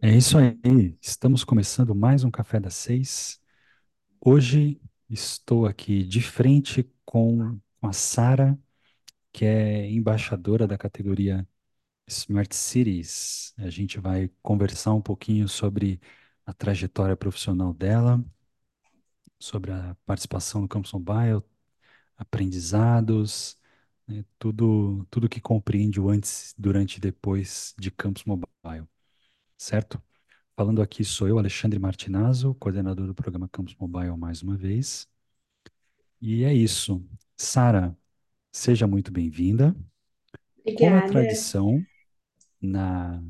É isso aí. Estamos começando mais um Café das Seis. Hoje estou aqui de frente com, a Sara, que é embaixadora da categoria Smart Cities. A gente vai conversar um pouquinho sobre a trajetória profissional dela, sobre a participação no Campus Mobile, aprendizados, né, tudo, tudo que compreende o antes, durante e depois de Campus Mobile, certo? Falando aqui sou eu, Alexandre Martinazzo, coordenador do programa Campus Mobile mais uma vez. E é isso. Sara, seja muito bem-vinda. Como é tradição na,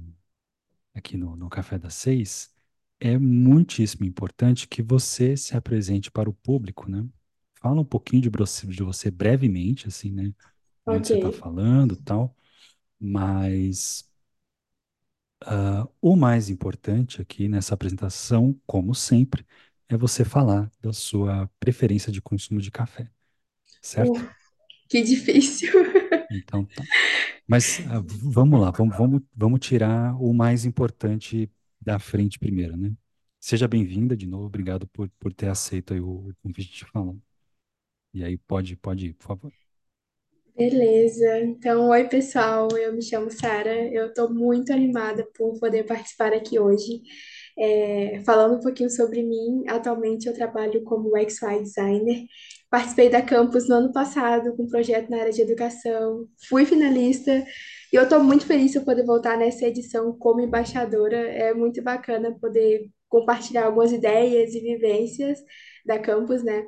aqui no, no Café das Seis, é muitíssimo importante que você se apresente para o público, né? Fala um pouquinho de você, de você brevemente, assim, né? De onde Ok. você está falando, tal. Mas ah, o mais importante aqui nessa apresentação, como sempre, é você falar da sua preferência de consumo de café, certo? Uf, que difícil. Então, tá. Mas ah, vamos lá, vamos, vamos, vamos tirar o mais importante da frente primeiro, né? Seja bem-vinda de novo, obrigado por, por ter aceito o, o convite de falar. E aí, pode, pode ir, por favor. Beleza. Então, oi, pessoal. Eu me chamo Sara. Eu estou muito animada por poder participar aqui hoje. É, falando um pouquinho sobre mim, atualmente eu trabalho como UX/UI designer. Participei da Campus no ano passado com um projeto na área de educação. Fui finalista e eu estou muito feliz eu poder voltar nessa edição como embaixadora. É muito bacana poder compartilhar algumas ideias e vivências da Campus, né?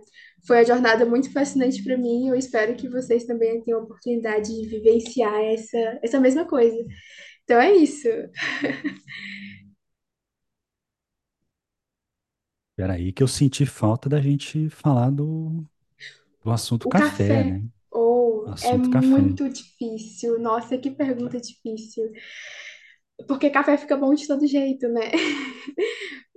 Foi uma jornada muito fascinante para mim. Eu espero que vocês também tenham a oportunidade de vivenciar essa, essa mesma coisa. Então é isso. Peraí, que eu senti falta da gente falar do, do assunto O café, café, né? ou é Assunto café. muito difícil. Nossa, que pergunta difícil. Porque café fica bom de todo jeito, né?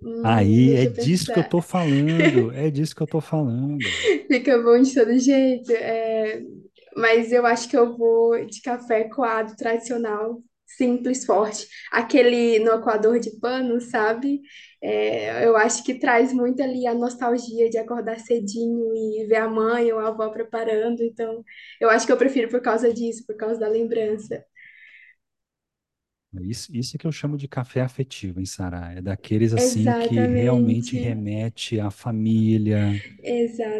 Hum, Aí é disso que eu tô falando, é disso que eu tô falando. Fica bom de todo jeito. É, mas eu acho que eu vou de café coado tradicional, simples, forte. Aquele no coador de pano, sabe? É, eu acho que traz muito ali a nostalgia de acordar cedinho e ver a mãe ou a avó preparando. Então, eu acho que eu prefiro por causa disso, por causa da lembrança. Isso, isso é que eu chamo de café afetivo, hein, Sara? É daqueles assim que realmente Exatamente. remete à família,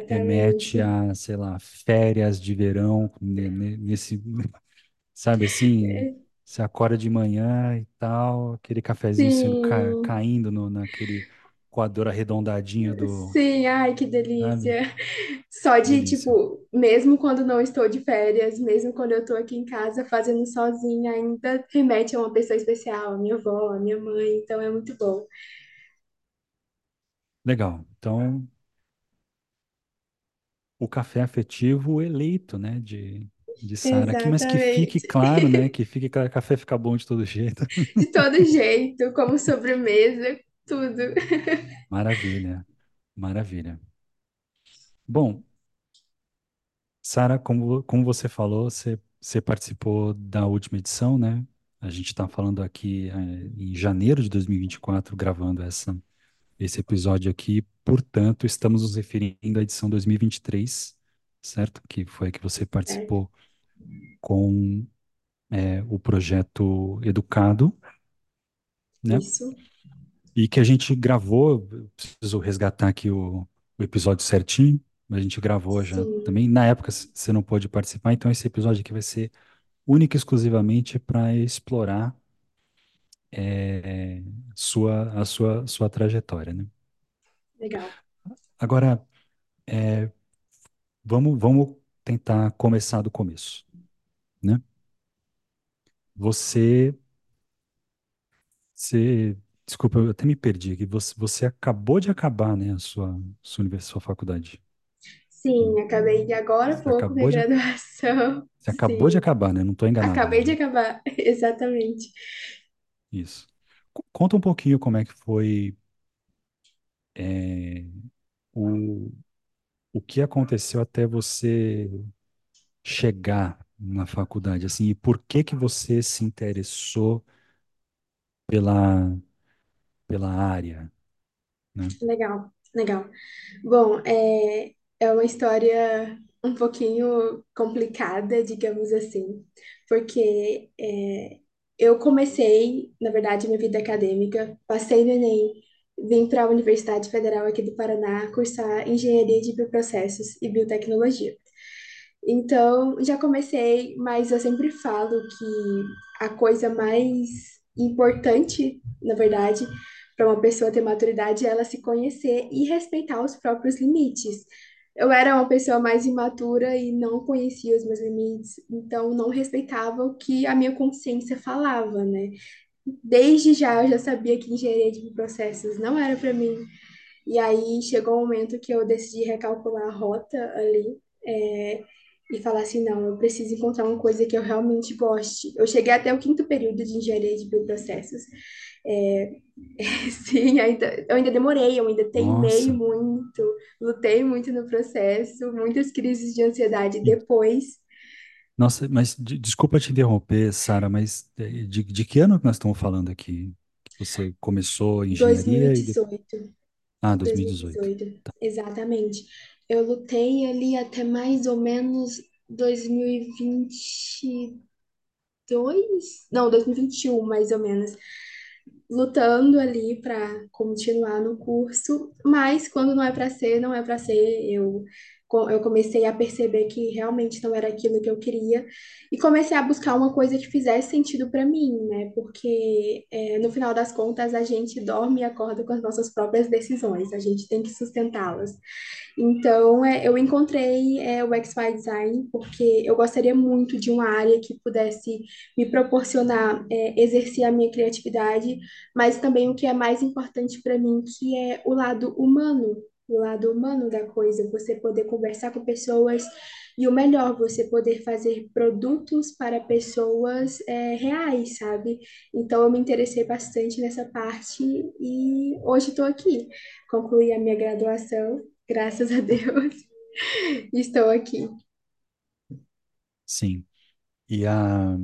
remete Exatamente. a, sei lá, férias de verão, ne- ne- nesse, sabe assim, você acorda de manhã e tal, aquele cafezinho sendo ca- Sim. caindo no, naquele coador arredondadinho do, Sim, ai, que sabe? delícia. Só de, Delícia. tipo, mesmo quando não estou de férias, mesmo quando eu estou aqui em casa fazendo sozinha, ainda remete a uma pessoa especial, a minha avó, a minha mãe, então é muito bom. Legal. Então, o café afetivo eleito, né, de, de Sara aqui, mas que fique claro, né, que fique claro, café fica bom de todo jeito. De todo jeito, como sobremesa, tudo. Maravilha, maravilha. Bom, Sara, como, como você falou, você, você participou da última edição, né? A gente está falando aqui eh, em janeiro de 2024, gravando essa, esse episódio aqui, portanto, estamos nos referindo à edição 2023, certo? Que foi a que você participou com eh, o projeto Educado, né? Isso. E que a gente gravou, preciso resgatar aqui o, o episódio certinho, a gente gravou já Sim, também. Na época você não pôde participar, então esse episódio aqui vai ser único e exclusivamente para explorar eh, sua, a sua, sua trajetória, né? legal. Agora, eh, vamos, vamos tentar começar do começo, né? Você, você, desculpa, eu até me perdi aqui. Você, você acabou de acabar, né, a sua, sua, univers- sua faculdade. Sim, acabei de agora Você pouco minha de, graduação. você acabou de Sim, acabar, né? Não estou enganado, acabei de né? acabar, exatamente. Isso. Co- Conta um pouquinho como é que foi eh, o, o que aconteceu até você chegar na faculdade, assim, e por que que você se interessou pela, pela área, né? Legal, legal. Bom, é, é uma história um pouquinho complicada, digamos assim, porque é, eu comecei, na verdade, minha vida acadêmica, passei no Enem, vim para a Universidade Federal aqui do Paraná cursar Engenharia de Bioprocessos e Biotecnologia. Então, já comecei, mas eu sempre falo que a coisa mais importante, na verdade, para uma pessoa ter maturidade é ela se conhecer e respeitar os próprios limites. Eu era uma pessoa mais imatura e não conhecia os meus limites, então não respeitava o que a minha consciência falava, né? Desde já eu já sabia que engenharia de processos não era para mim, e aí chegou um momento que eu decidi recalcular a rota ali, é, e falar assim, não, eu preciso encontrar uma coisa que eu realmente goste. Eu cheguei até o quinto período de engenharia de bioprocessos. É, sim, ainda, eu ainda demorei, eu ainda teimei Nossa, muito, lutei muito no processo, muitas crises de ansiedade e- depois, nossa, mas de- desculpa te interromper, Sara, mas de, de que ano que nós estamos falando aqui? Você começou engenharia e depois... 2018, Ah, 2018. 2018, exatamente. Eu lutei ali até mais ou menos 2022, não, 2021, mais ou menos. Lutando ali para continuar no curso, mas quando não é para ser, não é para ser. Eu, eu comecei a perceber que realmente não era aquilo que eu queria e comecei a buscar uma coisa que fizesse sentido para mim, né? Porque é, no final das contas a gente dorme e acorda com as nossas próprias decisões, a gente tem que sustentá-las. Então, é, eu encontrei é, o XY Design porque eu gostaria muito de uma área que pudesse me proporcionar é, exercer a minha criatividade, mas também o que é mais importante para mim, que é o lado humano, o lado humano da coisa, você poder conversar com pessoas e o melhor, você poder fazer produtos para pessoas é, reais, sabe? Então, eu me interessei bastante nessa parte e hoje estou aqui. Concluí a minha graduação Graças a Deus, estou aqui. Sim. E a,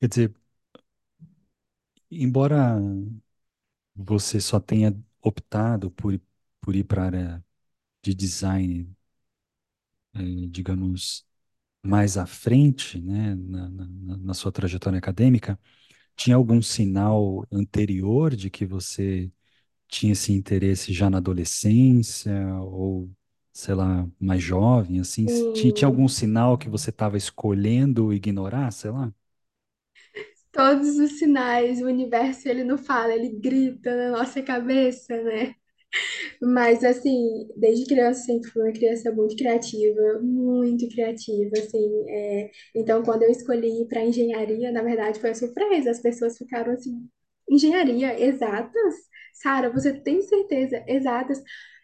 quer dizer, embora você só tenha optado por, por ir para a área de design, eh, digamos, mais à frente, né, na, na, na sua trajetória acadêmica, tinha algum sinal anterior de que você tinha esse interesse já na adolescência ou, sei lá, mais jovem, assim? Tinha, tinha algum Hum, sinal que você estava escolhendo ignorar, sei lá? Todos os sinais, o universo ele não fala, ele grita na nossa cabeça, né? Mas assim, desde criança sempre fui uma criança muito criativa, muito criativa, assim. é, Então, quando eu escolhi para engenharia, na verdade foi uma surpresa. As pessoas ficaram assim, engenharia, exatas? Sara, você tem certeza? Exatas?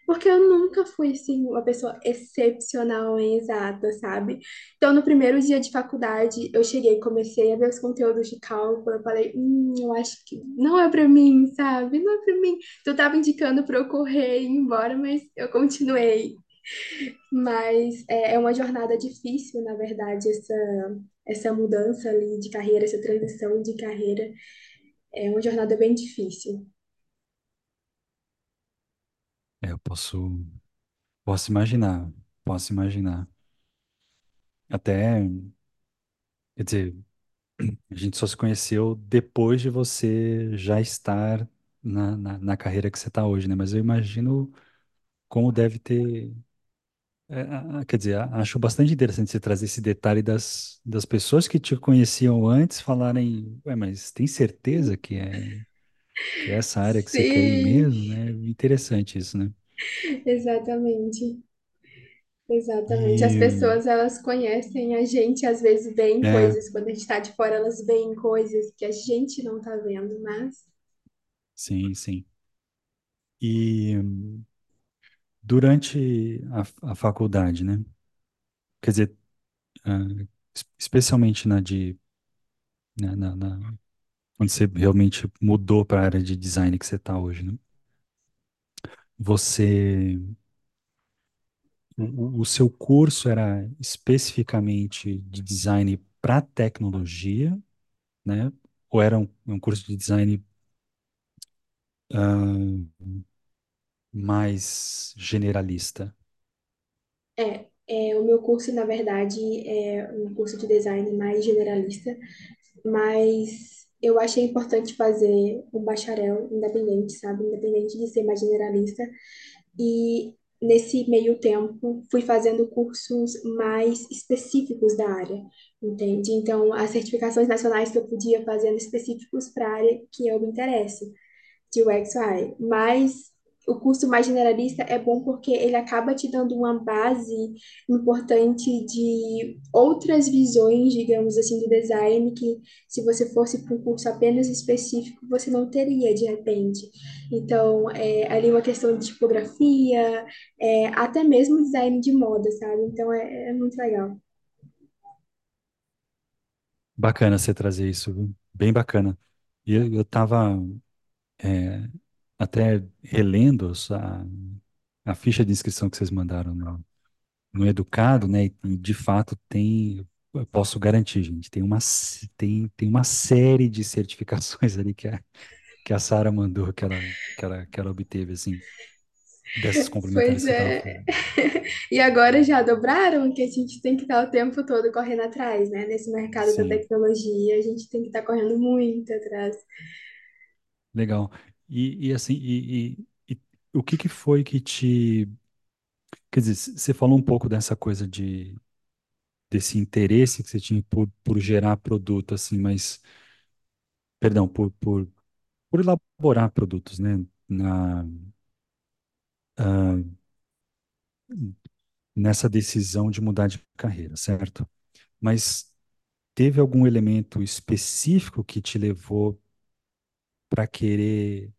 Porque eu nunca fui, assim, uma pessoa excepcional em exatas, sabe? Então, no primeiro dia de faculdade, eu cheguei, comecei a ver os conteúdos de cálculo, eu falei, hum, eu acho que não é para mim, sabe? Não é para mim. Tu estava indicando para eu correr e ir embora, mas eu continuei. Mas é, é uma jornada difícil, na verdade, essa, essa mudança ali de carreira, essa transição de carreira. É uma jornada bem difícil. É, eu posso, posso imaginar, posso imaginar. Até, quer dizer, a gente só se conheceu depois de você já estar na, na, na carreira que você está hoje, né? Mas eu imagino como deve ter. é, a- a- quer dizer, a- acho bastante interessante você trazer esse detalhe das, das pessoas que te conheciam antes falarem, ué, mas tem certeza que é, que é essa área que você quer ir Sim, mesmo, né? Interessante isso, né? exatamente. Exatamente. As E, pessoas, elas conhecem a gente, às vezes veem é, coisas, quando a gente está de fora, elas veem coisas que a gente não está vendo, mas sim, sim. E durante a, a faculdade, né? Quer dizer, es- especialmente na de, na, na, na- quando você realmente mudou para a área de design que você está hoje, né? Você, o, seu curso era especificamente de design para tecnologia, né? Ou era um, um curso de design ah, mais generalista? É, é, o meu curso, na verdade, é um curso de design mais generalista, mas eu achei importante fazer um bacharel independente, sabe? Independente de ser mais generalista. E nesse meio tempo, fui fazendo cursos mais específicos da área, entende? Então, as certificações nacionais que eu podia fazendo específicos para a área que eu me interesso de UX mas o curso mais generalista é bom porque ele acaba te dando uma base importante de outras visões, digamos assim, do design que se você fosse para um curso apenas específico, você não teria de repente. Então, é, ali uma questão de tipografia, é, até mesmo design de moda, sabe? Então, é, é muito legal. Bacana você trazer isso, viu? Bem bacana. E eu, eu tava é, até relendo a, a ficha de inscrição que vocês mandaram no, no Educado, né? E, de fato tem, eu posso garantir, gente, tem uma, tem, tem uma série de certificações ali que a, que a Sara mandou, que ela, que ela, que ela obteve, assim, dessas complementares Pois é. E agora já dobraram que a gente tem que estar o tempo todo correndo atrás, né? Nesse mercado da Sim, tecnologia, a gente tem que estar correndo muito atrás. legal. E, e assim, e, e- e o que que foi que te... Quer dizer, você falou um pouco dessa coisa de desse interesse que você tinha por, por gerar produto, assim, mas, perdão, por, por, por elaborar produtos, né? Na, ah, nessa decisão de mudar de carreira, certo? Mas teve algum elemento específico que te levou para querer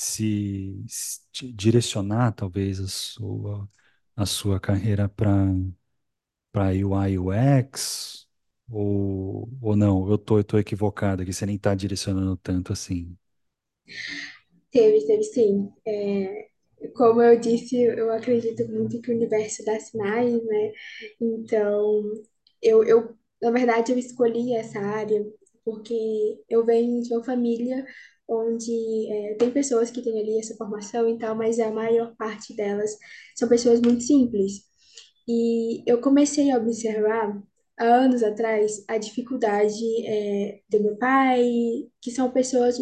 se, se direcionar, talvez, a sua, a sua carreira para para UI UX? Ou, ou não, eu tô, eu tô equivocado aqui, você nem está direcionando tanto assim. Teve, teve sim. É, como eu disse, eu acredito muito que o universo dá sinais, né? Então, eu, eu, na verdade, eu escolhi essa área porque eu venho de uma família onde é, tem pessoas que têm ali essa formação e tal, mas a maior parte delas são pessoas muito simples. E eu comecei a observar, há anos atrás, a dificuldade é, do meu pai, que são pessoas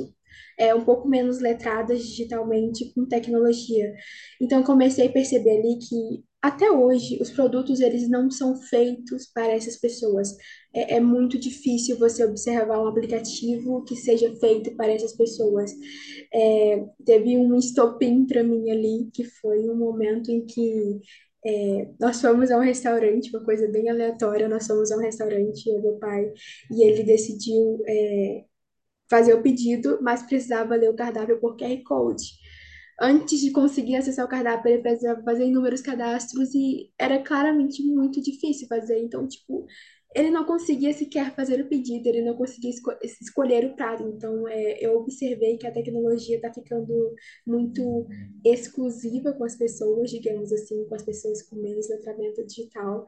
é, um pouco menos letradas digitalmente com tecnologia. Então, comecei a perceber ali que, até hoje, os produtos eles não são feitos para essas pessoas. É, é muito difícil você observar um aplicativo que seja feito para essas pessoas. É, teve um estopim para mim ali, que foi um momento em que é, nós fomos a um restaurante, uma coisa bem aleatória. Nós fomos a um restaurante, eu e meu pai, e ele decidiu é, fazer o pedido, mas precisava ler o cardápio por QR Code. Antes de conseguir acessar o cardápio, ele precisava fazer inúmeros cadastros e era claramente muito difícil fazer. Então, tipo, ele não conseguia sequer fazer o pedido, ele não conseguia esco escolher o prato. Então, é, eu observei que a tecnologia está ficando muito exclusiva com as pessoas, digamos assim, com as pessoas com menos letramento digital.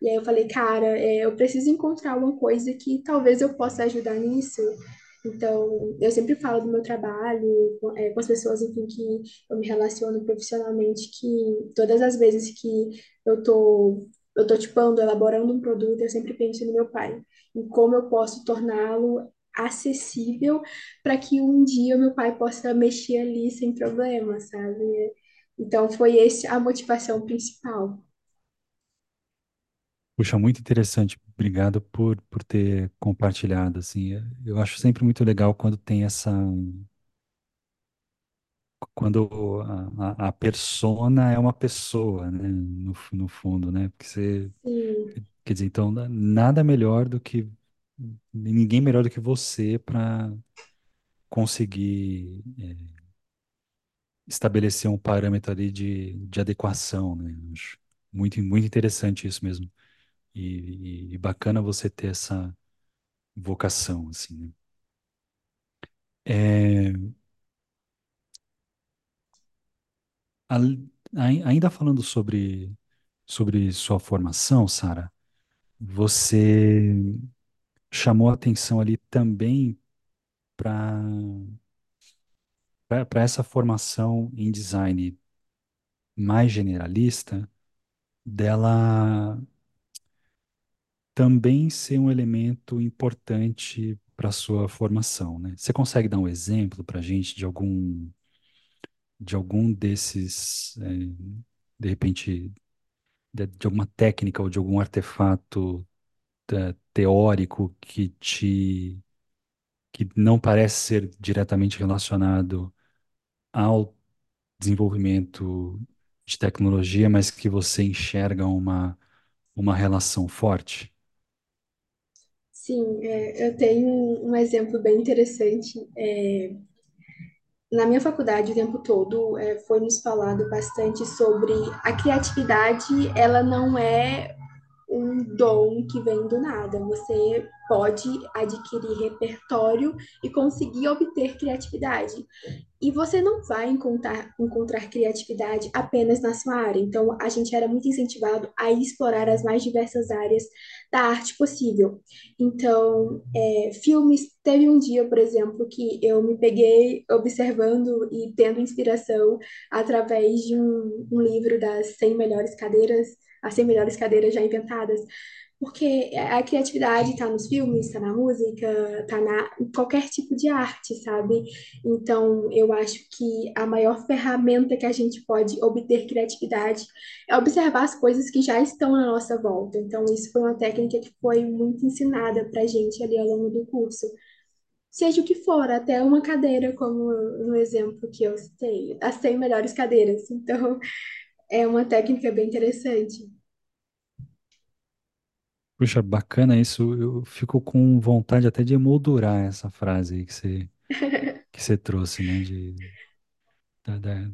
E aí eu falei, cara, é, eu preciso encontrar uma coisa que talvez eu possa ajudar nisso. Então, eu sempre falo do meu trabalho com, é, com as pessoas, enfim, que eu me relaciono profissionalmente, que todas as vezes que eu tô, eu tô tipando, elaborando um produto, eu sempre penso no meu pai, em como eu posso torná-lo acessível para que um dia meu pai possa mexer ali sem problema, sabe? Então, foi esse a motivação principal. Puxa, muito interessante. Obrigado por, por ter compartilhado, assim. Eu acho sempre muito legal quando tem essa, quando a, a, a persona é uma pessoa, né, no, no fundo, né, porque você, Sim, quer dizer, então, nada melhor do que, ninguém melhor do que você para conseguir é, estabelecer um parâmetro ali de, de adequação, né, acho muito, muito interessante isso mesmo. E, e, bacana você ter essa vocação, assim, né? É, ainda falando sobre, sobre sua formação, Sara, você chamou atenção ali também para para essa formação em design mais generalista, dela também ser um elemento importante para a sua formação, né? Você consegue dar um exemplo para a gente de algum, de algum desses, eh, de repente, de, de alguma técnica ou de algum artefato eh, teórico que te, que não parece ser diretamente relacionado ao desenvolvimento de tecnologia, mas que você enxerga uma, uma relação forte? Sim, é, eu tenho um exemplo bem interessante. É, na minha faculdade, o tempo todo, é, foi nos falado bastante sobre a criatividade, ela não é um dom que vem do nada. Você pode adquirir repertório e conseguir obter criatividade. E você não vai encontrar, encontrar criatividade apenas na sua área. Então, a gente era muito incentivado a explorar as mais diversas áreas da arte possível. Então, é, filmes. Teve um dia, por exemplo, que eu me peguei observando e tendo inspiração através de um, um livro das 100 melhores cadeiras, as 100 melhores cadeiras já inventadas. Porque a criatividade está nos filmes, está na música, está na, em qualquer tipo de arte, sabe? Então, eu acho que a maior ferramenta que a gente pode obter criatividade é observar as coisas que já estão na nossa volta. Então, isso foi uma técnica que foi muito ensinada para gente ali ao longo do curso. Seja o que for, até uma cadeira, como no exemplo que eu citei, as 100 melhores cadeiras. Então, é uma técnica bem interessante. Puxa, bacana isso. Eu fico com vontade até de emoldurar essa frase aí que você, que você trouxe, né? De, da- da-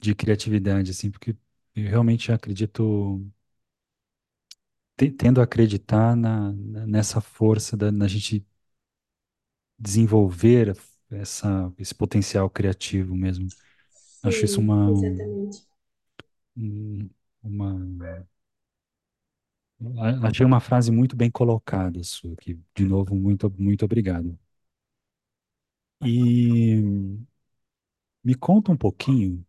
de criatividade, assim, porque eu realmente acredito, te- tendo a acreditar na, na- nessa força da, na gente desenvolver essa, esse potencial criativo mesmo. Acho isso Sim, uma, exatamente. um- uma, achei uma frase muito bem colocada sua aqui. De novo, muito, muito obrigado. E me conta um pouquinho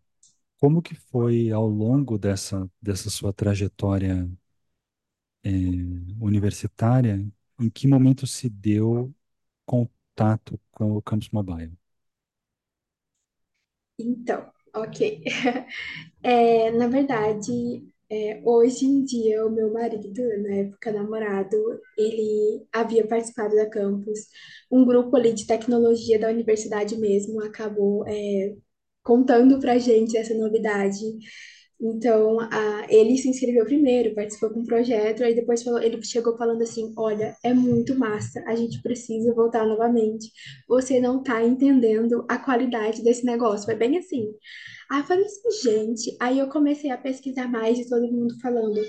Como que foi ao longo dessa, dessa sua trajetória eh, universitária, em que momento se deu contato com o Campus Mobile? Então, ok. É, na verdade, é, hoje em dia, o meu marido, na época namorado, ele havia participado da campus. Um grupo ali de tecnologia da universidade mesmo acabou, é, contando pra gente essa novidade. Então, a, ele se inscreveu primeiro, participou com um projeto, aí depois falou, ele chegou falando assim: Olha, é muito massa, a gente precisa voltar novamente. Você não tá entendendo a qualidade desse negócio. Foi bem assim. Aí eu falei assim, gente. Aí eu comecei a pesquisar mais e todo mundo falando: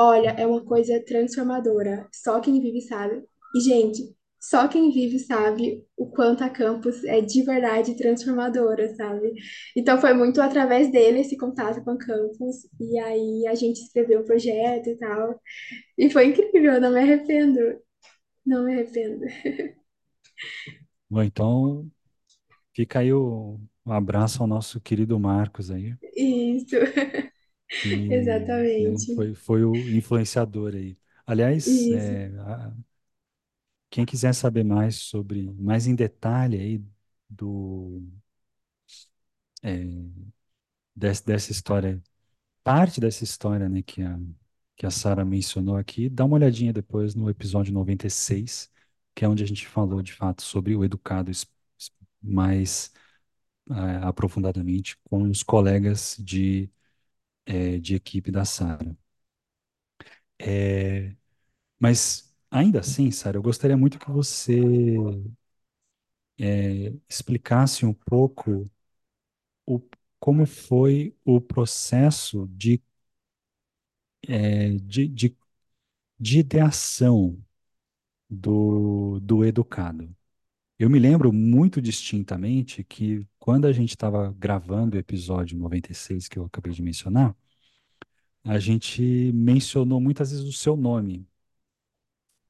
Olha, é uma coisa transformadora, só quem vive sabe. E, gente, só quem vive sabe o quanto a campus é de verdade transformadora, sabe? Então foi muito através dele esse contato com a campus, e aí a gente escreveu o projeto e tal. E foi incrível, não me arrependo, não me arrependo. Bom, então fica aí o, um abraço ao nosso querido Marcos aí, Isso, né, exatamente. foi, foi o influenciador aí. Aliás, é, a- quem quiser saber mais sobre, mais em detalhe aí do, é, desse- dessa história parte dessa história, né, que a, que a Sara mencionou aqui, dá uma olhadinha depois no episódio 96, que é onde a gente falou de fato sobre o educado mais eh, aprofundadamente com os colegas de, eh, de equipe da Sara. Eh, mas ainda assim, Sara, eu gostaria muito que você eh, explicasse um pouco o, como foi o processo de, eh, de, de, de ideação do, do educado. Eu me lembro muito distintamente que quando a gente estava gravando o episódio 96 que eu acabei de mencionar, a gente mencionou muitas vezes o seu nome,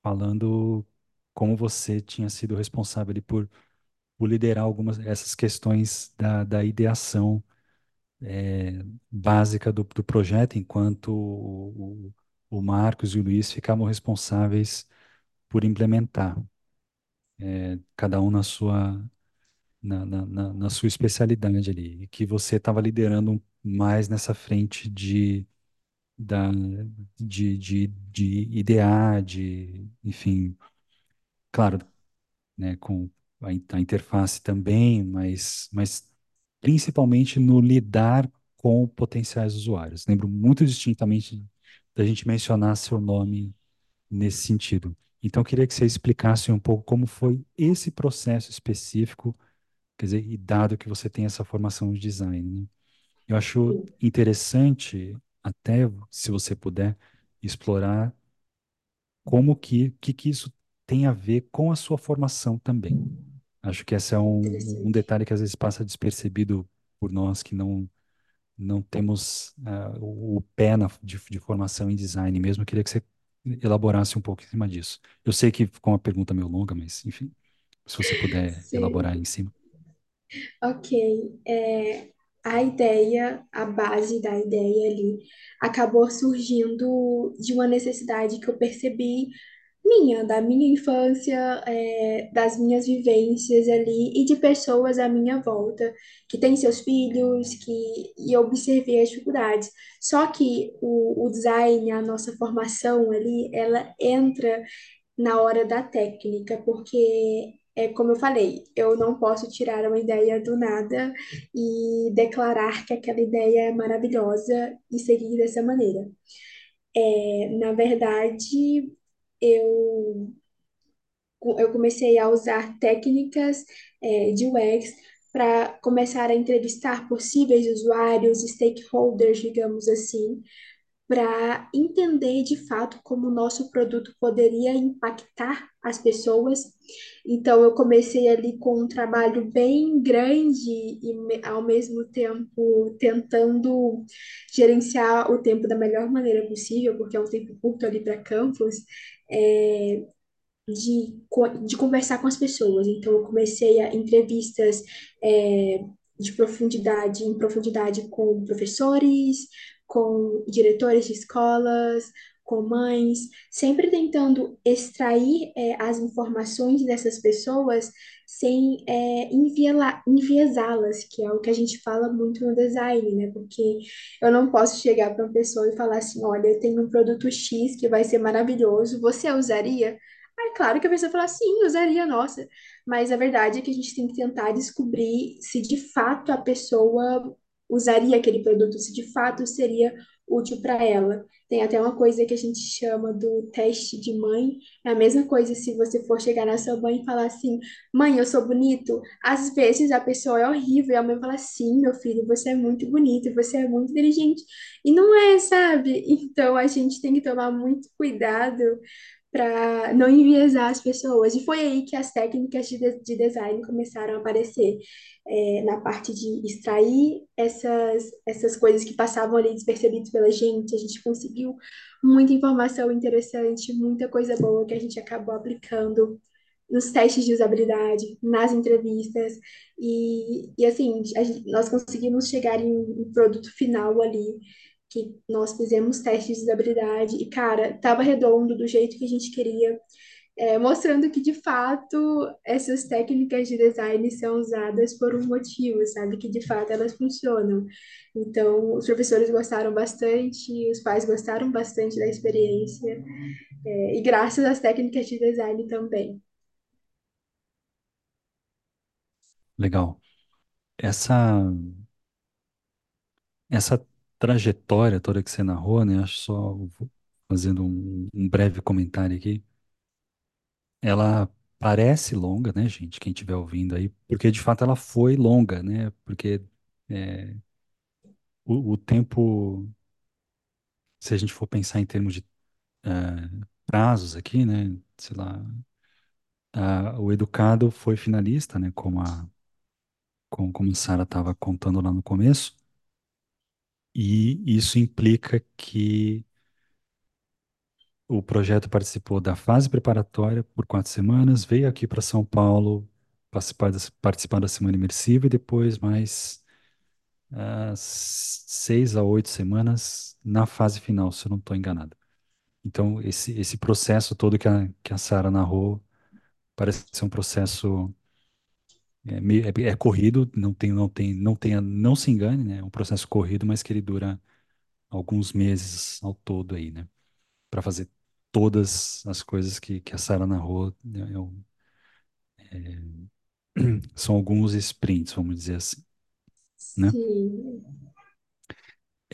falando como você tinha sido responsável ali por, por liderar algumas essas questões da, da ideação é, básica do, do projeto, enquanto o, o, Marcos e o Luiz ficavam responsáveis por implementar, é, cada um na sua na, na, na sua especialidade ali, e que você estava liderando mais nessa frente de da, de, de, de idear, de, enfim, claro, né, com a, a interface também, mas, mas principalmente no lidar com potenciais usuários. Lembro muito distintamente da gente mencionar seu nome nesse sentido. Então, eu queria que você explicasse um pouco como foi esse processo específico, quer dizer, e dado que você tem essa formação de design, né? Eu acho interessante, até se você puder, explorar como que, que, que isso tem a ver com a sua formação também. Acho que esse é um, um detalhe que às vezes passa despercebido por nós que não, não temos ah, o, o pé na, de, de formação em design mesmo. Eu queria que você elaborasse um pouco em cima disso. Eu sei que ficou uma pergunta meio longa, mas enfim, se você puder elaborar em Sim. cima. Ok, é, a ideia, a base da ideia ali, acabou surgindo de uma necessidade que eu percebi minha, da minha infância, é, das minhas vivências ali e de pessoas à minha volta que têm seus filhos, que e eu observei as dificuldades. Só que o, o design, a nossa formação ali, ela entra na hora da técnica, porque é como eu falei, eu não posso tirar uma ideia do nada e declarar que aquela ideia é maravilhosa e seguir dessa maneira. É, na verdade, eu, eu comecei a usar técnicas, é, de UX para começar a entrevistar possíveis usuários, stakeholders, digamos assim, para entender de fato como o nosso produto poderia impactar as pessoas. Então, eu comecei ali com um trabalho bem grande e, ao mesmo tempo, tentando gerenciar o tempo da melhor maneira possível, porque é um tempo curto ali para campus. É, de, de conversar com as pessoas. Então, eu comecei a entrevistas é, de profundidade, em profundidade com professores, com diretores de escolas, com mães, sempre tentando extrair é, as informações dessas pessoas sem é, enviesá-las, que é o que a gente fala muito no design, né? Porque eu não posso chegar para uma pessoa e falar assim, olha, eu tenho um produto X que vai ser maravilhoso, você usaria? É claro que a pessoa fala, sim, usaria, nossa. Mas a verdade é que a gente tem que tentar descobrir se de fato a pessoa usaria aquele produto, se de fato seria útil para ela. Tem até uma coisa que a gente chama do teste de mãe. É a mesma coisa se você for chegar na sua mãe e falar assim: mãe, eu sou bonito. Às vezes a pessoa é horrível e a mãe fala: sim, meu filho, você é muito bonito, você é muito inteligente. E não é, sabe? Então a gente tem que tomar muito cuidado para não enviesar as pessoas. E foi aí que as técnicas de, de de design começaram a aparecer, é, na parte de extrair essas, essas coisas que passavam ali despercebidas pela gente. A gente conseguiu muita informação interessante, muita coisa boa que a gente acabou aplicando nos testes de usabilidade, nas entrevistas, e, e assim, gente- nós conseguimos chegar em um produto final ali, que nós fizemos testes de usabilidade, e cara, tava redondo do jeito que a gente queria, é, mostrando que de fato essas técnicas de design são usadas por um motivo, sabe? Que de fato elas funcionam. Então, os professores gostaram bastante, os pais gostaram bastante da experiência, é, e graças às técnicas de design também. Legal. Essa, essa trajetória toda que você narrou, né? Acho só fazendo um, um breve comentário aqui. Ela parece longa, né, gente? Quem estiver ouvindo aí, porque de fato ela foi longa, né? Porque é, o, o tempo, se a gente for pensar em termos de é, prazos aqui, né? Sei lá, a- o Educado foi finalista, né? Como a, como, como Sara estava contando lá no começo, e isso implica que o projeto participou da fase preparatória por quatro semanas, veio aqui para São Paulo participar, da- participar da semana imersiva e depois mais ah, seis a oito semanas na fase final, se eu não estou enganado. Então, esse, esse processo todo que a, que a Sarah narrou parece ser um processo é, é- é corrido, não tem, não tem, não tenha, não se engane, né? É um processo corrido, mas que ele dura alguns meses ao todo aí, né? Para fazer todas as coisas que, que a Sarah narrou, né? É são alguns sprints, vamos dizer assim, né? Sim,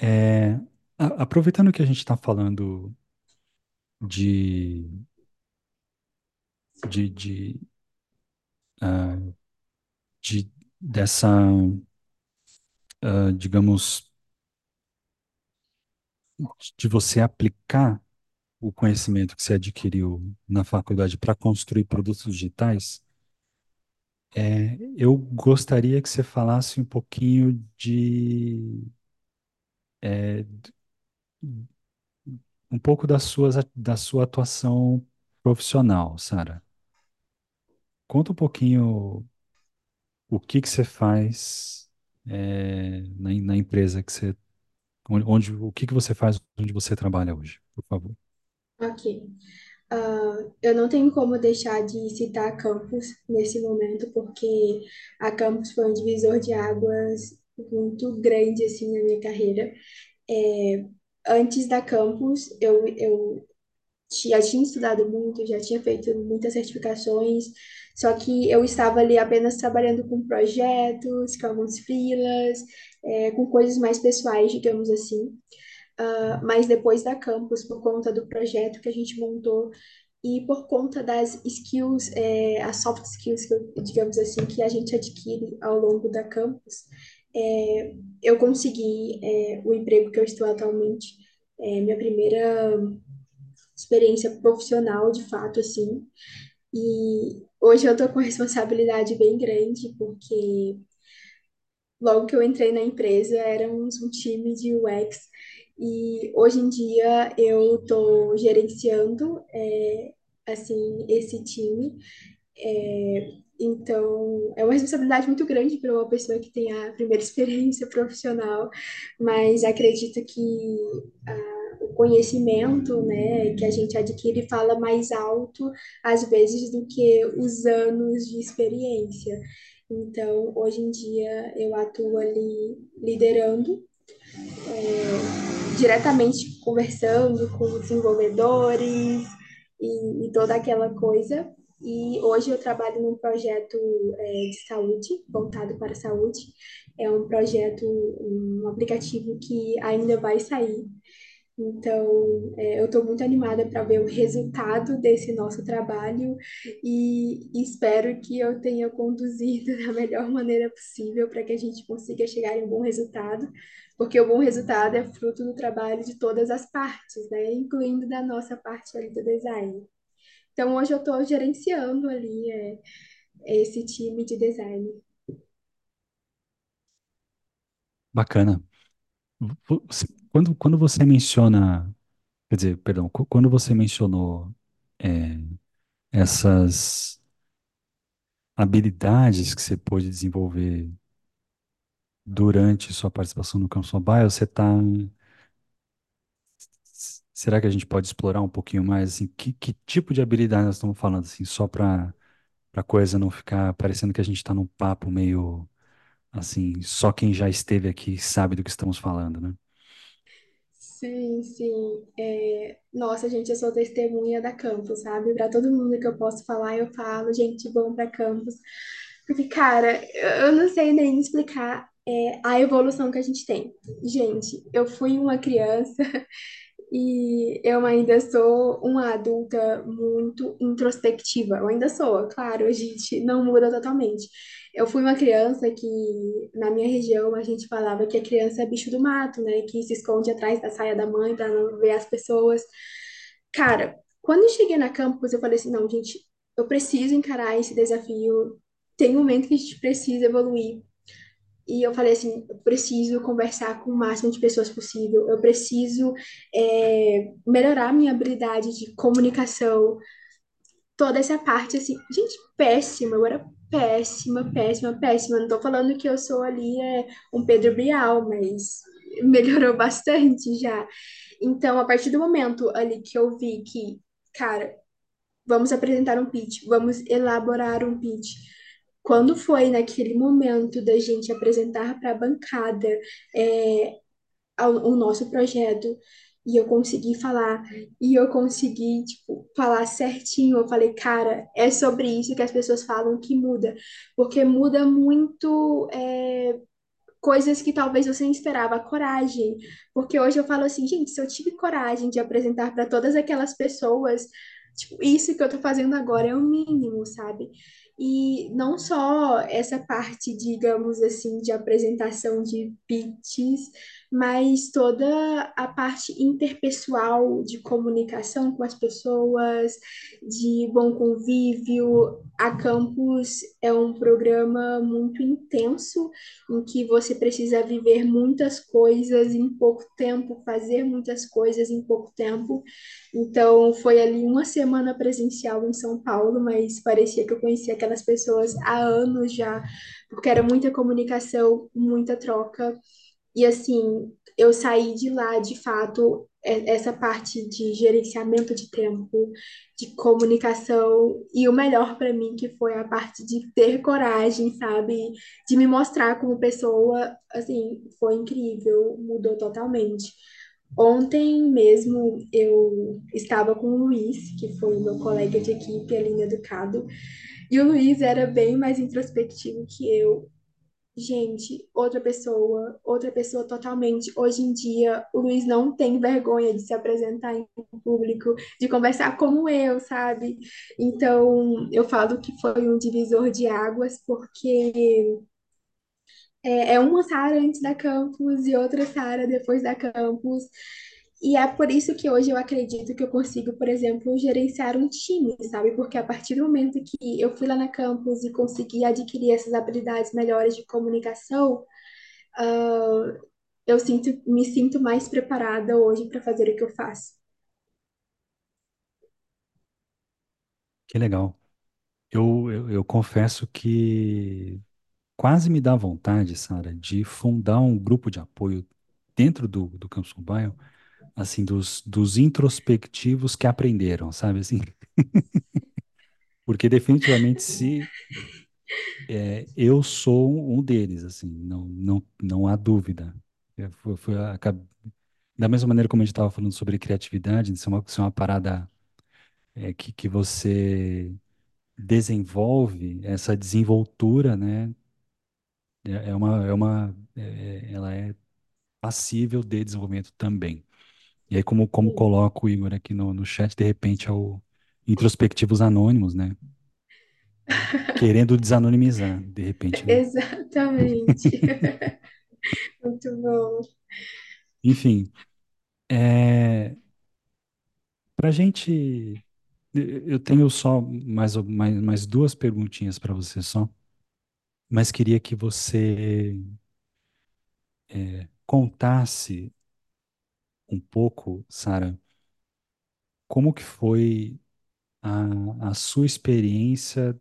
É, a- aproveitando que a gente está falando de, de, de, ah, de dessa, ah, digamos, de você aplicar o conhecimento que você adquiriu na faculdade para construir produtos digitais, é, eu gostaria que você falasse um pouquinho de é, um pouco das suas, da sua atuação profissional, Sara. Conta um pouquinho o que que você faz é, na, na empresa que você, onde, onde- o que que você faz onde você trabalha hoje, por favor. ok. Ah, eu não tenho como deixar de citar a Campus nesse momento, porque a Campus foi um divisor de águas muito grande assim na minha carreira. É, antes da Campus, eu, eu já tinha estudado muito, já tinha feito muitas certificações, só que eu estava ali apenas trabalhando com projetos, com alguns freelas, é, com coisas mais pessoais, digamos assim. Ah, mas depois da Campus, por conta do projeto que a gente montou e por conta das skills, é, as soft skills, que eu- digamos assim, que a gente adquire ao longo da Campus, é, eu consegui é, o emprego que eu estou atualmente, é, minha primeira experiência profissional, de fato, assim. E hoje eu tô com responsabilidade bem grande, porque logo que eu entrei na empresa, éramos um time de UX, e hoje em dia eu tô gerenciando, é, assim, esse time. É, então, é uma responsabilidade muito grande para uma pessoa que tem a primeira experiência profissional, mas acredito que o conhecimento, né, que a gente adquire fala mais alto, às vezes, do que os anos de experiência. Então, hoje em dia, eu atuo ali liderando diretamente conversando com desenvolvedores e, e toda aquela coisa. E hoje eu trabalho num projeto é, de saúde, voltado para a saúde. É um projeto, um aplicativo que ainda vai sair. Então, é, eu estou muito animada para ver o resultado desse nosso trabalho e espero que eu tenha conduzido da melhor maneira possível para que a gente consiga chegar em um bom resultado, porque o bom resultado é fruto do trabalho de todas as partes, né? Incluindo da nossa parte ali do design. Então, hoje eu estou gerenciando ali é, esse time de design. Bacana. Quando, quando você menciona, quer dizer, perdão, quando você mencionou é, essas habilidades que você pôde desenvolver durante sua participação no Campus Mobile, você está. Será que a gente pode explorar um pouquinho mais, assim, que, que tipo de habilidade nós estamos falando, assim, só para para coisa não ficar parecendo que a gente está num papo meio, assim, só quem já esteve aqui sabe do que estamos falando, né? Sim, sim. É, Nossa, gente, eu sou testemunha da campus, sabe? Para todo mundo que eu posso falar, eu falo, gente, vão para campus. Porque, cara, eu eu não sei nem explicar é, a evolução que a gente tem. Gente, eu fui uma criança e eu ainda sou uma adulta muito introspectiva. Eu ainda sou, claro, a gente não muda totalmente. Eu fui uma criança que, na minha região, a gente falava que a criança é bicho do mato, né? Que se esconde atrás da saia da mãe para não ver as pessoas. Cara, quando eu cheguei na campus, eu falei assim: não, gente, eu preciso encarar esse desafio. Tem um momento que a gente precisa evoluir. E eu falei assim, eu preciso conversar com o máximo de pessoas possível, eu preciso é, melhorar minha habilidade de comunicação, toda essa parte, assim, gente, péssima, eu era péssima, péssima, péssima. Não tô falando que eu sou ali é, um Pedro Bial, mas melhorou bastante já. Então, a partir do momento ali que eu vi que, cara, vamos apresentar um pitch, vamos elaborar um pitch. Quando foi naquele momento da gente apresentar para a bancada é, o nosso projeto e eu consegui falar e eu consegui tipo falar certinho, eu falei, cara, é sobre isso que as pessoas falam que muda, porque muda muito é, coisas que talvez você não esperava, coragem. Porque hoje eu falo assim, gente, se eu tive coragem de apresentar para todas aquelas pessoas, tipo, isso que eu tô fazendo agora é o mínimo, sabe? E não só essa parte, digamos assim, de apresentação de pitches, mas toda a parte interpessoal de comunicação com as pessoas, de bom convívio. A Campus é um programa muito intenso em que você precisa viver muitas coisas em pouco tempo, fazer muitas coisas em pouco tempo. Então, foi ali uma semana presencial em São Paulo, mas parecia que eu conhecia aquelas pessoas há anos já, porque era muita comunicação, muita troca. E assim, eu saí de lá, de fato, é- essa parte de gerenciamento de tempo, de comunicação, e o melhor para mim que foi a parte de ter coragem, sabe? De me mostrar como pessoa, assim, foi incrível, mudou totalmente. Ontem mesmo eu estava com o Luiz, que foi o meu colega de equipe ali Educado, e o Luiz era bem mais introspectivo que eu, Gente, outra pessoa, outra pessoa totalmente. Hoje em dia, o Luiz não tem vergonha de se apresentar em público, de conversar como eu, sabe? Então, eu falo que foi um divisor de águas, porque é, é uma Sara antes da campus e outra Sara depois da campus. E é por isso que hoje eu acredito que eu consigo, por exemplo, gerenciar um time, sabe? Porque a partir do momento que eu fui lá na campus e consegui adquirir essas habilidades melhores de comunicação, ah, eu sinto, me sinto mais preparada hoje para fazer o que eu faço. Que legal. Eu, eu, eu confesso que quase me dá vontade, Sara, de fundar um grupo de apoio dentro do, do Campus Mobile, assim, dos, dos introspectivos que aprenderam, sabe assim? Porque definitivamente se é, eu sou um deles, assim, não, não, não há dúvida. É, foi, acab- da mesma maneira como a gente estava falando sobre criatividade, isso é uma, isso é uma parada é, que, que você desenvolve, essa desenvoltura, né? É, é uma, é uma, é- ela é passível de desenvolvimento também. E aí, como, como Sim, coloca o Igor aqui no, no chat, de repente é o introspectivos anônimos, né? Querendo desanonimizar, de repente, né? exatamente. Muito bom. Enfim, é, para gente, eu tenho só mais, mais, mais duas perguntinhas para você só, mas queria que você contasse um pouco, Sara, como que foi a, a sua experiência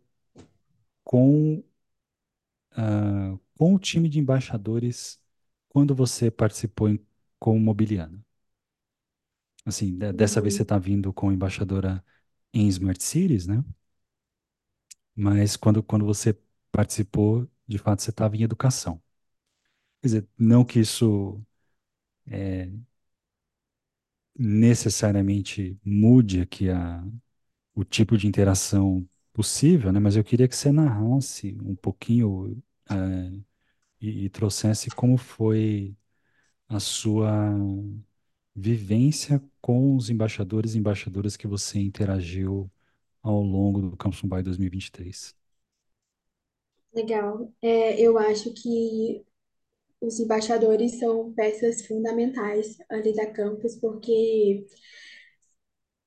com, ah, com o time de embaixadores quando você participou em, como mobiliana? Assim, de- dessa vez você Uhum. está vindo como embaixadora em Smart Cities, né? Mas quando, quando você participou, de fato, você estava em educação. Quer dizer, não que isso necessariamente mude aqui a, o tipo de interação possível, né? Mas eu queria que você narrasse um pouquinho, ah, e, e trouxesse como foi a sua vivência com os embaixadores e embaixadoras que você interagiu ao longo do Campus Mumbai 2023. Legal. É, eu acho que os embaixadores são peças fundamentais ali da campus, porque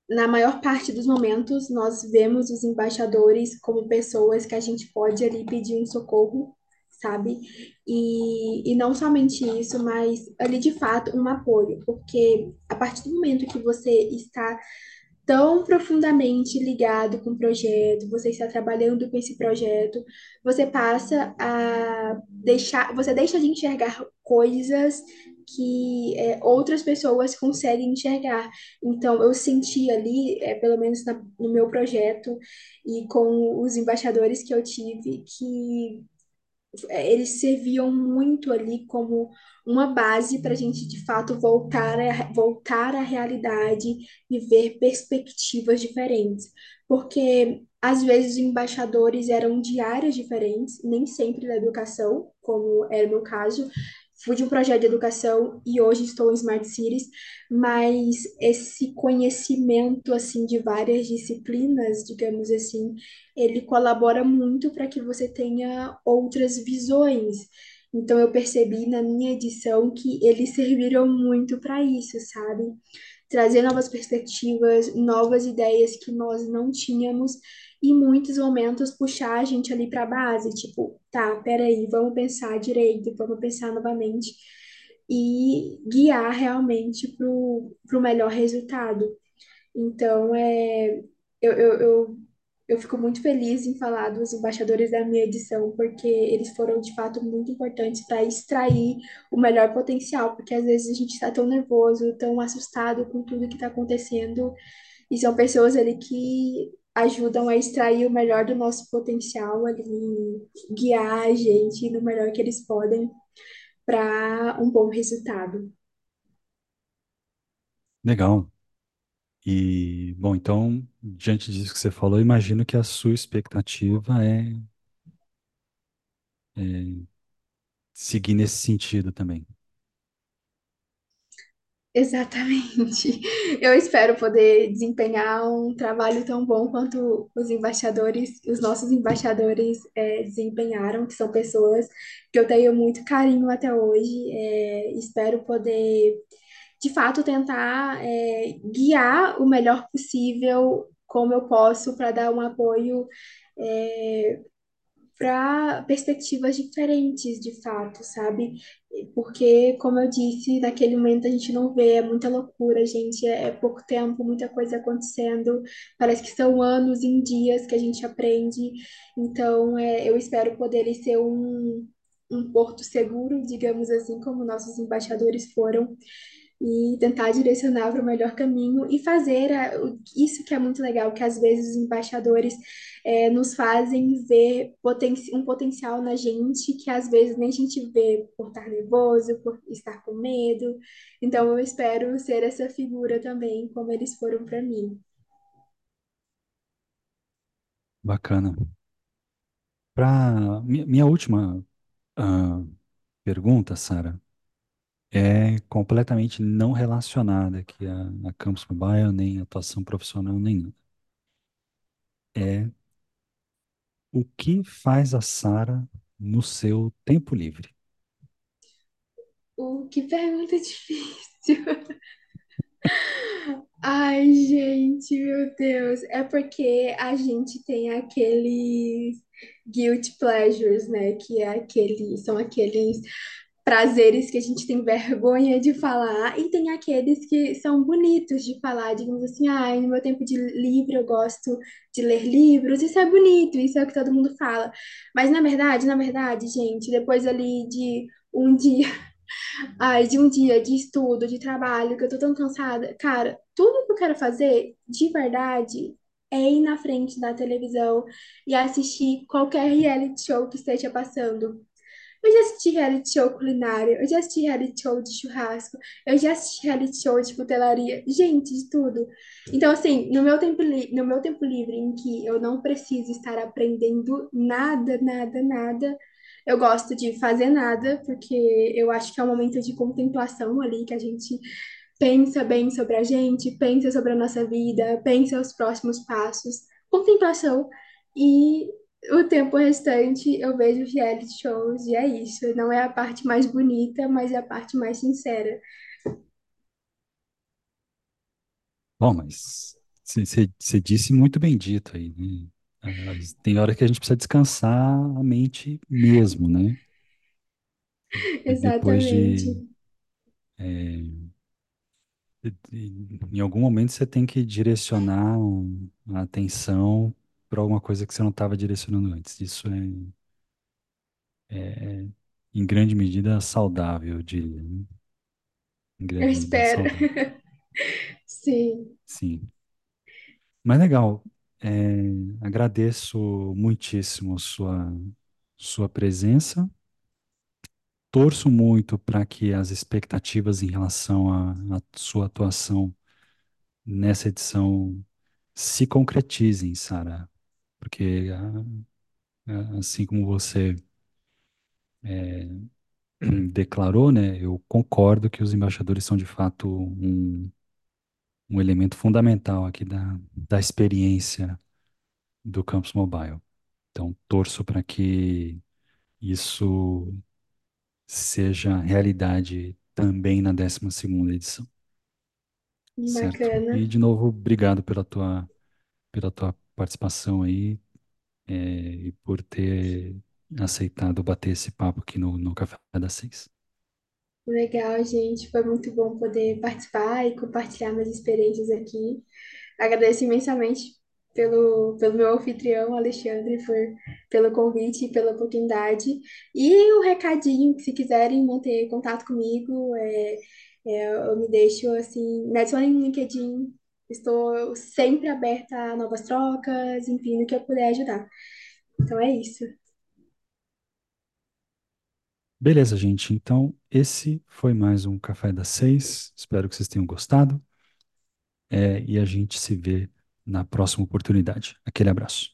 na maior parte dos momentos nós vemos os embaixadores como pessoas que a gente pode ali pedir um socorro, sabe? E, e não somente isso, mas ali de fato um apoio, porque a partir do momento que você está tão profundamente ligado com o projeto, você está trabalhando com esse projeto, você passa a deixar, você deixa de enxergar coisas que é, outras pessoas conseguem enxergar. Então, eu senti ali, é, pelo menos na- no meu projeto e com os embaixadores que eu tive, que eles serviam muito ali como uma base para a gente de fato voltar a, voltar à realidade e ver perspectivas diferentes. Porque às vezes os embaixadores eram de áreas diferentes, nem sempre da educação, como era o meu caso. Fui de um projeto de educação e hoje estou em Smart Cities, mas esse conhecimento assim de várias disciplinas, digamos assim, ele colabora muito para que você tenha outras visões. Então, eu percebi na minha edição que eles serviram muito para isso, sabe? Trazer novas perspectivas, novas ideias que nós não tínhamos em muitos momentos puxar a gente ali para a base, tipo, tá, peraí, vamos pensar direito, vamos pensar novamente e guiar realmente para o melhor resultado. Então, é, eu, eu, eu, eu fico muito feliz em falar dos embaixadores da minha edição, porque eles foram, de fato, muito importantes para extrair o melhor potencial, porque às vezes a gente está tão nervoso, tão assustado com tudo que está acontecendo, e são pessoas ali que ajudam a extrair o melhor do nosso potencial ali, guiar a gente no melhor que eles podem para um bom resultado. Legal. E, bom, então, diante disso que você falou, imagino que a sua expectativa é, é seguir nesse sentido também. Exatamente. Eu espero poder desempenhar um trabalho tão bom quanto os embaixadores, os nossos embaixadores eh, desempenharam, que são pessoas que eu tenho muito carinho até hoje. Eh, espero poder, de fato, tentar eh, guiar o melhor possível, como eu posso, para dar um apoio para perspectivas diferentes, de fato, sabe? Porque, como eu disse, naquele momento a gente não vê, é muita loucura, gente, é, é pouco tempo, muita coisa acontecendo, parece que são anos em dias que a gente aprende, então é, eu espero poder ser um, um porto seguro, digamos assim, como nossos embaixadores foram, e tentar direcionar para o melhor caminho e fazer a- o- isso que é muito legal, que às vezes os embaixadores eh, nos fazem ver poten um potencial na gente que às vezes nem a gente vê por estar nervoso, por estar com medo. Então eu espero ser essa figura também, como eles foram para mim. Bacana. Para minha, última ah, pergunta, Sara, é completamente não relacionada aqui a, a Campus Mobile, nem atuação profissional nenhuma. É o que faz a Sara no seu tempo livre? O que pergunta difícil. Ai, gente, meu Deus. É porque a gente tem aqueles guilty pleasures, né? Que é aquele, são aqueles prazeres que a gente tem vergonha de falar, e tem aqueles que são bonitos de falar, digamos assim, ai, no meu tempo de livre eu gosto de ler livros, isso é bonito, isso é o que todo mundo fala. Mas na verdade, na verdade, gente, depois ali de um dia Ai, de um dia de estudo, de trabalho, que eu tô tão cansada. Cara, tudo que eu quero fazer, de verdade, é ir na frente da televisão e assistir qualquer reality show que esteja passando. Eu já assisti reality show culinário, eu já assisti reality show de churrasco, eu já assisti reality show de cutelaria, gente, de tudo. Então, assim, no meu tempo, no meu tempo livre, em que eu não preciso estar aprendendo nada, nada, nada, eu gosto de fazer nada, porque eu acho que é um momento de contemplação ali, que a gente pensa bem sobre a gente, pensa sobre a nossa vida, pensa os próximos passos, contemplação. E o tempo restante eu vejo reality shows e é isso. Não é a parte mais bonita, mas é a parte mais sincera. Bom, mas você disse muito bem dito aí, né? Ah, Tem hora que a gente precisa descansar a mente mesmo, né? Depois de Exatamente. E Em algum momento você tem que direcionar a atenção para alguma coisa que você não estava direcionando antes. Isso é, é, em grande medida, saudável, eu diria. né? Eu espero. saudável. Sim, Sim. Mas legal. É, agradeço muitíssimo sua, sua presença. Torço muito para que as expectativas em relação à sua atuação nessa edição se concretizem, Sara. Porque, ah, ah, assim como você declarou, né, eu concordo que os embaixadores são de fato um, um elemento fundamental aqui da, da experiência do Campus Mobile. Então, torço para que isso seja realidade também na décima segunda edição, certo? bacana. E, de novo, obrigado pela tua, pela tua participação aí, é, e por ter aceitado bater esse papo aqui no, no Café das Seis. Legal, gente. Foi muito bom poder participar e compartilhar minhas experiências aqui. Agradeço imensamente pelo, pelo meu anfitrião, Alexandre, por, pelo convite e pela oportunidade. E o recadinho, que se quiserem manter contato comigo, é, é, eu me deixo assim, me adicionem no LinkedIn. Estou sempre aberta a novas trocas, enfim, no que eu puder ajudar. Então é isso. Beleza, gente. Então, esse foi mais um Café das Seis. Espero que vocês tenham gostado. É, e a gente se vê na próxima oportunidade. Aquele abraço.